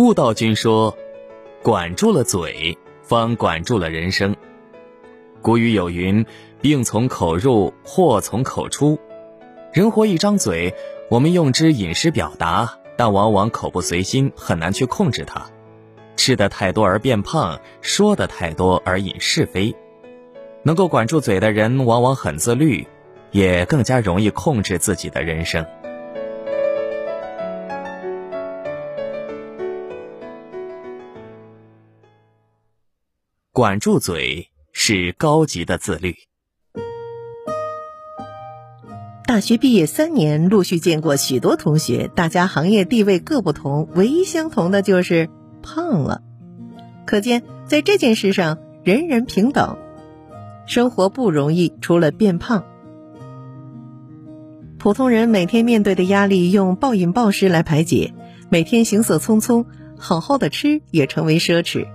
悟道君说：“管住了嘴，方管住了人生。”古语有云：“病从口入，祸从口出。”人活一张嘴，我们用之饮食表达，但往往口不随心，很难去控制它。吃的太多而变胖，说的太多而引是非。能够管住嘴的人，往往很自律，也更加容易控制自己的人生。管住嘴是高级的自律。大学毕业三年，陆续见过许多同学，大家行业地位各不同，唯一相同的就是胖了。可见，在这件事上，人人平等。生活不容易，除了变胖。普通人每天面对的压力，用暴饮暴食来排解；每天行色匆匆，好好的吃也成为奢侈。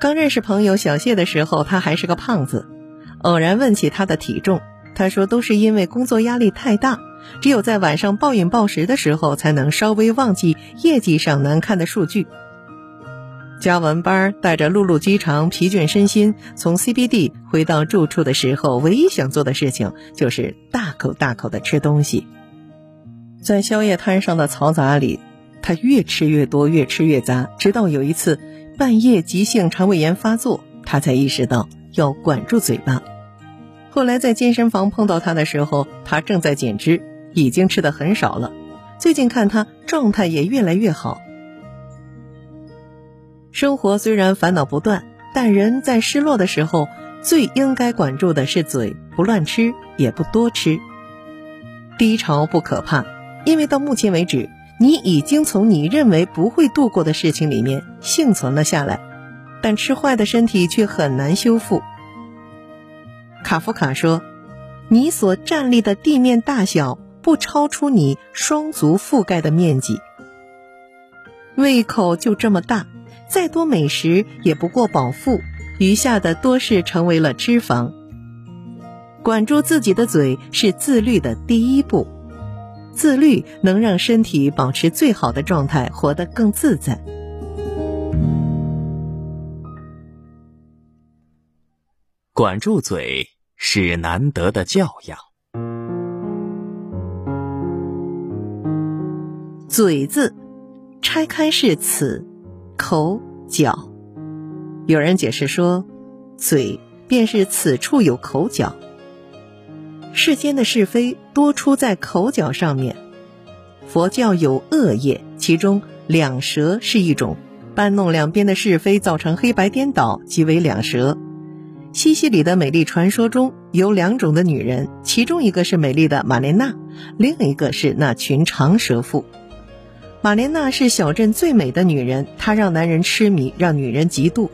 刚认识朋友小谢的时候，他还是个胖子。偶然问起他的体重，他说都是因为工作压力太大，只有在晚上暴饮暴食的时候，才能稍微忘记业绩上难看的数据。加完班，带着碌碌饥肠、疲倦身心，从 CBD 回到住处的时候，唯一想做的事情就是大口大口的吃东西。在宵夜摊上的嘈杂里，他越吃越多，越吃越杂，直到有一次。半夜急性肠胃炎发作，他才意识到要管住嘴巴。后来在健身房碰到他的时候，他正在减脂，已经吃的很少了。最近看他状态也越来越好。生活虽然烦恼不断，但人在失落的时候，最应该管住的是嘴，不乱吃，也不多吃。低潮不可怕，因为到目前为止。你已经从你认为不会度过的事情里面幸存了下来，但吃坏的身体却很难修复。卡夫卡说：“你所站立的地面大小不超出你双足覆盖的面积，胃口就这么大，再多美食也不过饱腹，余下的多是成为了脂肪。管住自己的嘴是自律的第一步。”自律能让身体保持最好的状态，活得更自在。管住嘴是难得的教养。嘴字，拆开是此口角。有人解释说，嘴便是此处有口角。世间的是非多出在口角上面。佛教有恶业，其中两舌是一种，搬弄两边的是非，造成黑白颠倒，即为两舌。西西里的美丽传说中有两种的女人，其中一个是美丽的玛莲娜，另一个是那群长舌妇。玛莲娜是小镇最美的女人，她让男人痴迷，让女人嫉妒。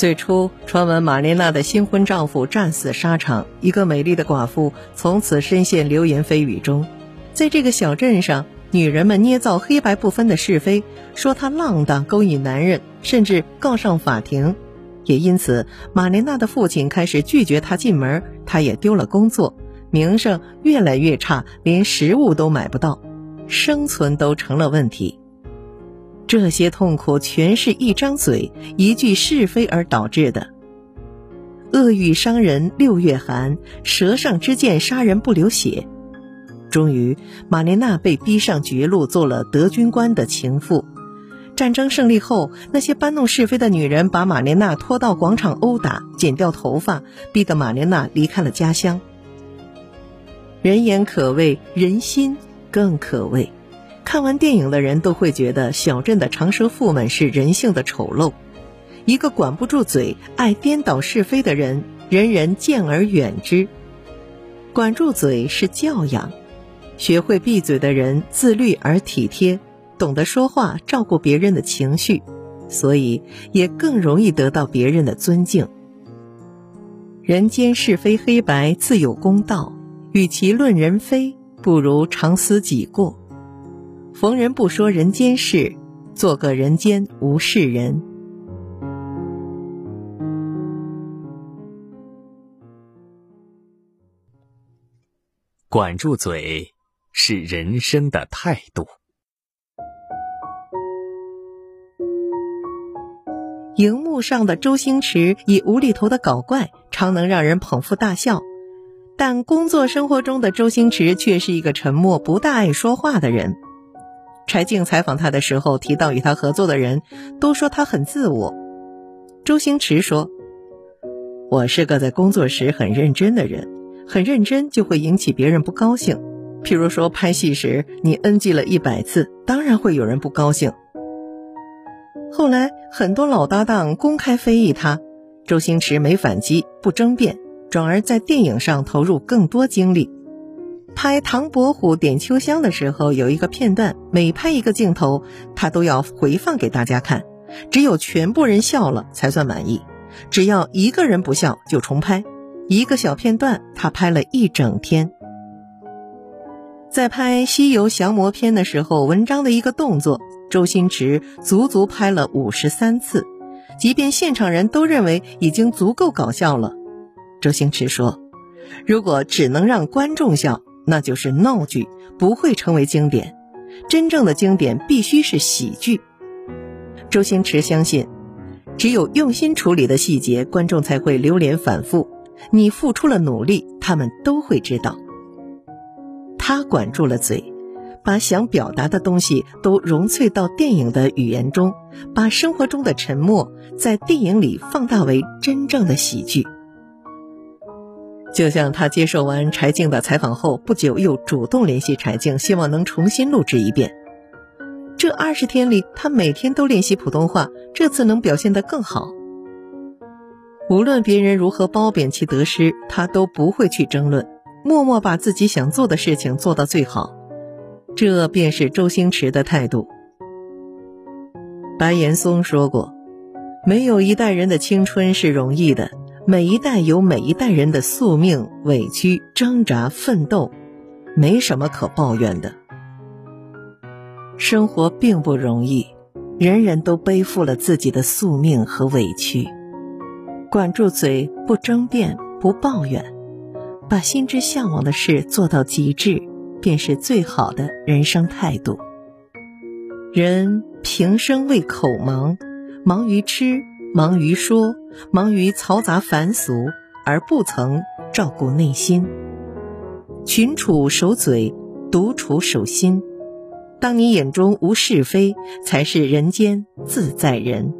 最初传闻玛莲娜的新婚丈夫战死沙场，一个美丽的寡妇从此深陷流言蜚语中。在这个小镇上，女人们捏造黑白不分的是非，说她浪荡勾引男人，甚至告上法庭。也因此，玛莲娜的父亲开始拒绝她进门，她也丢了工作，名声越来越差，连食物都买不到，生存都成了问题。这些痛苦全是一张嘴、一句是非而导致的。恶语伤人六月寒，舌上之剑杀人不流血。终于，玛莲娜被逼上绝路，做了德军官的情妇。战争胜利后，那些搬弄是非的女人把玛莲娜拖到广场殴打、剪掉头发，逼得玛莲娜离开了家乡。人言可畏，人心更可畏。看完电影的人都会觉得小镇的长舌妇们是人性的丑陋。一个管不住嘴、爱颠倒是非的人，人人见而远之。管住嘴是教养，学会闭嘴的人自律而体贴，懂得说话，照顾别人的情绪，所以也更容易得到别人的尊敬。人间是非黑白自有公道，与其论人非，不如常思己过。逢人不说人间事做个人间无事人。管住嘴是人生的态度。荧幕上的周星驰以无厘头的搞怪常能让人捧腹大笑。但工作生活中的周星驰却是一个沉默不大爱说话的人。柴静采访他的时候提到，与他合作的人都说他很自我。周星驰说：“我是个在工作时很认真的人，很认真就会引起别人不高兴。譬如说拍戏时你 NG 了一百次，当然会有人不高兴。”后来很多老搭档公开非议他，周星驰没反击，不争辩。转而在电影上投入更多精力。拍《唐伯虎点秋香》的时候，有一个片段，每拍一个镜头，他都要回放给大家看，只有全部人笑了才算满意。只要一个人不笑，就重拍。一个小片段，他拍了一整天。在拍《西游降魔篇》的时候，文章的一个动作，周星驰足足拍了五十三次，即便现场人都认为已经足够搞笑了。周星驰说：“如果只能让观众笑，那就是闹剧，不会成为经典。真正的经典必须是喜剧。”周星驰相信，只有用心处理的细节，观众才会流连反复。你付出了努力，他们都会知道。他管住了嘴，把想表达的东西都融萃到电影的语言中，把生活中的沉默在电影里放大为真正的喜剧。就像他接受完柴静的采访后不久，又主动联系柴静，希望能重新录制一遍。这二十天里，他每天都练习普通话，这次能表现得更好。无论别人如何褒贬其得失，他都不会去争论，默默把自己想做的事情做到最好。这便是周星驰的态度。白岩松说过：“没有一代人的青春是容易的。”每一代有每一代人的宿命、委屈、挣扎、奋斗，没什么可抱怨的。生活并不容易，人人都背负了自己的宿命和委屈。管住嘴，不争辩，不抱怨，把心之向往的事做到极致，便是最好的人生态度。人平生为口忙，忙于吃。忙于说，忙于嘈杂繁俗，而不曾照顾内心。群处守嘴，独处守心。当你眼中无是非，才是人间自在人。